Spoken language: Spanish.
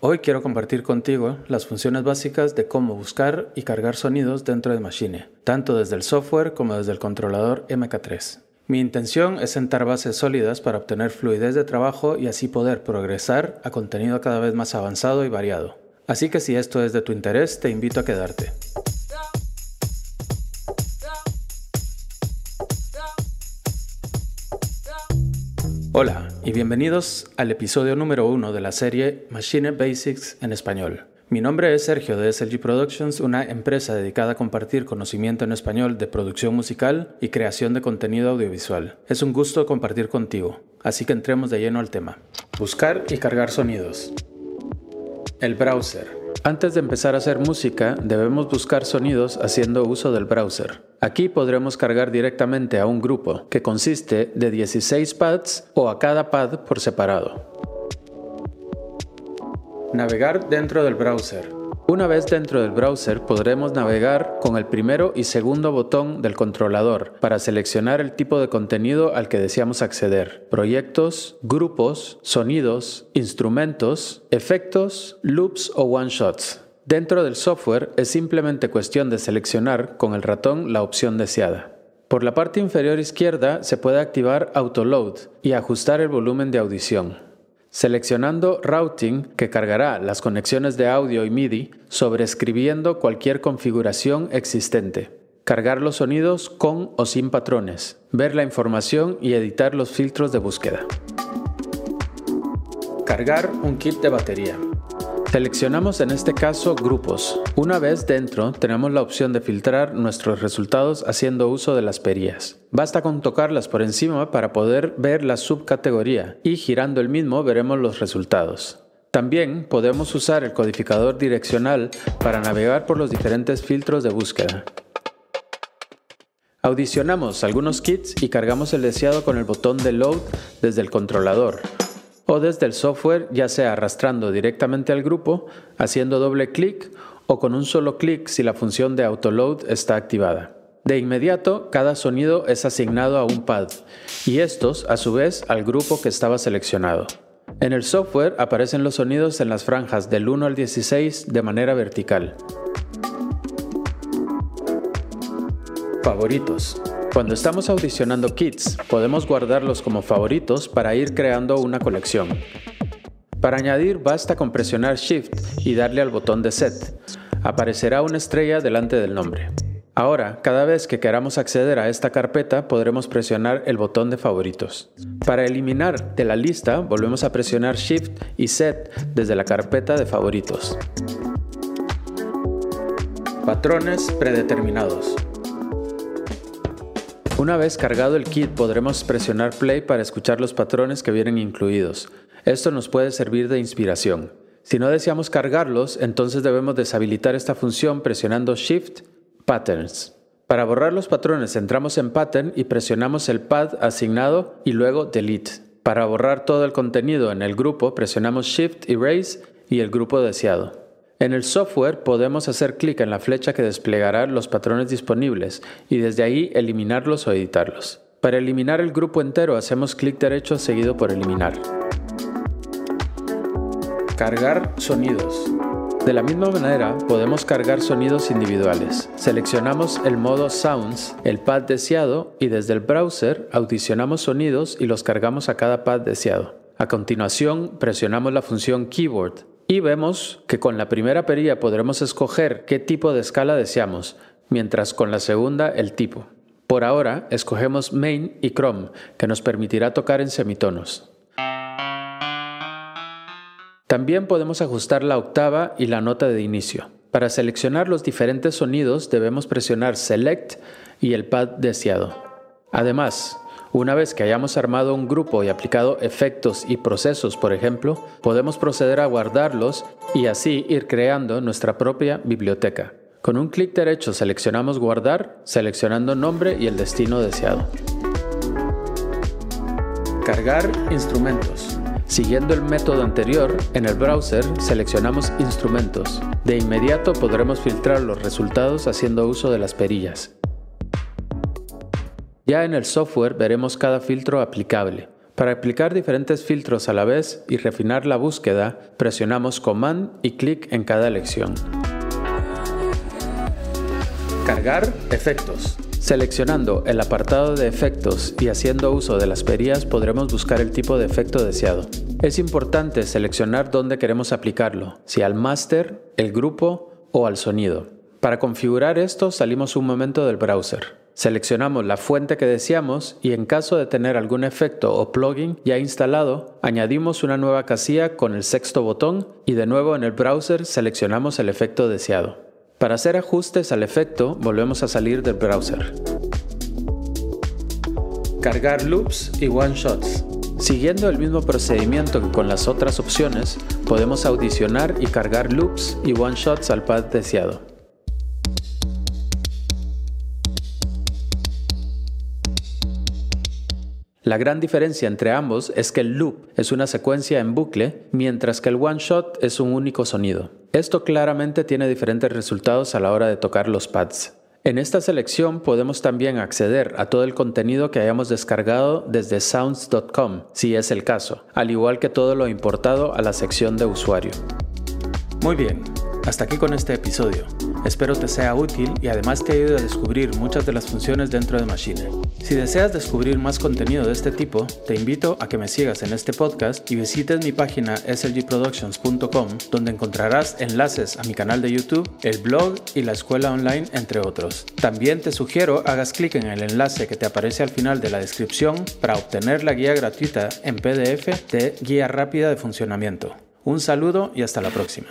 Hoy quiero compartir contigo las funciones básicas de cómo buscar y cargar sonidos dentro de Machine, tanto desde el software como desde el controlador MK3. Mi intención es sentar bases sólidas para obtener fluidez de trabajo y así poder progresar a contenido cada vez más avanzado y variado. Así que si esto es de tu interés, te invito a quedarte. Hola y bienvenidos al episodio número uno de la serie Machine Basics en español. Mi nombre es Sergio de SLG Productions, una empresa dedicada a compartir conocimiento en español de producción musical y creación de contenido audiovisual. Es un gusto compartir contigo, así que entremos de lleno al tema. Buscar y cargar sonidos. El browser. Antes de empezar a hacer música, debemos buscar sonidos haciendo uso del browser. Aquí podremos cargar directamente a un grupo, que consiste de 16 pads o a cada pad por separado. Navegar dentro del browser. Una vez dentro del browser podremos navegar con el primero y segundo botón del controlador para seleccionar el tipo de contenido al que deseamos acceder. Proyectos, grupos, sonidos, instrumentos, efectos, loops o one-shots. Dentro del software es simplemente cuestión de seleccionar con el ratón la opción deseada. Por la parte inferior izquierda se puede activar Autoload y ajustar el volumen de audición seleccionando Routing que cargará las conexiones de audio y MIDI, sobreescribiendo cualquier configuración existente. Cargar los sonidos con o sin patrones, ver la información y editar los filtros de búsqueda. Cargar un kit de batería. Seleccionamos en este caso grupos. Una vez dentro, tenemos la opción de filtrar nuestros resultados haciendo uso de las perillas. Basta con tocarlas por encima para poder ver la subcategoría y girando el mismo veremos los resultados. También podemos usar el codificador direccional para navegar por los diferentes filtros de búsqueda. Audicionamos algunos kits y cargamos el deseado con el botón de Load desde el controlador o desde el software, ya sea arrastrando directamente al grupo, haciendo doble clic o con un solo clic si la función de autoload está activada. De inmediato, cada sonido es asignado a un pad y estos, a su vez, al grupo que estaba seleccionado. En el software aparecen los sonidos en las franjas del 1 al 16 de manera vertical. Favoritos. Cuando estamos audicionando kits, podemos guardarlos como favoritos para ir creando una colección. Para añadir basta con presionar Shift y darle al botón de Set. Aparecerá una estrella delante del nombre. Ahora, cada vez que queramos acceder a esta carpeta, podremos presionar el botón de favoritos. Para eliminar de la lista, volvemos a presionar Shift y Set desde la carpeta de favoritos. Patrones predeterminados. Una vez cargado el kit podremos presionar play para escuchar los patrones que vienen incluidos. Esto nos puede servir de inspiración. Si no deseamos cargarlos, entonces debemos deshabilitar esta función presionando Shift Patterns. Para borrar los patrones entramos en Pattern y presionamos el pad asignado y luego Delete. Para borrar todo el contenido en el grupo presionamos Shift Erase y el grupo deseado. En el software podemos hacer clic en la flecha que desplegará los patrones disponibles y desde ahí eliminarlos o editarlos. Para eliminar el grupo entero hacemos clic derecho seguido por eliminar. Cargar sonidos. De la misma manera, podemos cargar sonidos individuales. Seleccionamos el modo Sounds, el pad deseado y desde el browser audicionamos sonidos y los cargamos a cada pad deseado. A continuación, presionamos la función Keyboard y vemos que con la primera perilla podremos escoger qué tipo de escala deseamos, mientras con la segunda el tipo. Por ahora, escogemos Main y Chrome, que nos permitirá tocar en semitonos. También podemos ajustar la octava y la nota de inicio. Para seleccionar los diferentes sonidos debemos presionar Select y el pad deseado. Además, una vez que hayamos armado un grupo y aplicado efectos y procesos, por ejemplo, podemos proceder a guardarlos y así ir creando nuestra propia biblioteca. Con un clic derecho seleccionamos guardar, seleccionando nombre y el destino deseado. Cargar instrumentos. Siguiendo el método anterior, en el browser seleccionamos instrumentos. De inmediato podremos filtrar los resultados haciendo uso de las perillas. Ya en el software veremos cada filtro aplicable. Para aplicar diferentes filtros a la vez y refinar la búsqueda, presionamos Command y clic en cada elección. Cargar efectos. Seleccionando el apartado de efectos y haciendo uso de las perillas podremos buscar el tipo de efecto deseado. Es importante seleccionar dónde queremos aplicarlo, si al máster, el grupo o al sonido. Para configurar esto salimos un momento del browser. Seleccionamos la fuente que deseamos y en caso de tener algún efecto o plugin ya instalado, añadimos una nueva casilla con el sexto botón y de nuevo en el browser seleccionamos el efecto deseado. Para hacer ajustes al efecto, volvemos a salir del browser. Cargar loops y one-shots. Siguiendo el mismo procedimiento que con las otras opciones, podemos audicionar y cargar loops y one-shots al pad deseado. La gran diferencia entre ambos es que el loop es una secuencia en bucle, mientras que el one shot es un único sonido. Esto claramente tiene diferentes resultados a la hora de tocar los pads. En esta selección podemos también acceder a todo el contenido que hayamos descargado desde sounds.com, si es el caso, al igual que todo lo importado a la sección de usuario. Muy bien, hasta aquí con este episodio. Espero te sea útil y además te ayude a descubrir muchas de las funciones dentro de Machine. Si deseas descubrir más contenido de este tipo, te invito a que me sigas en este podcast y visites mi página slgproductions.com donde encontrarás enlaces a mi canal de YouTube, el blog y la escuela online, entre otros. También te sugiero hagas clic en el enlace que te aparece al final de la descripción para obtener la guía gratuita en PDF de Guía Rápida de Funcionamiento. Un saludo y hasta la próxima.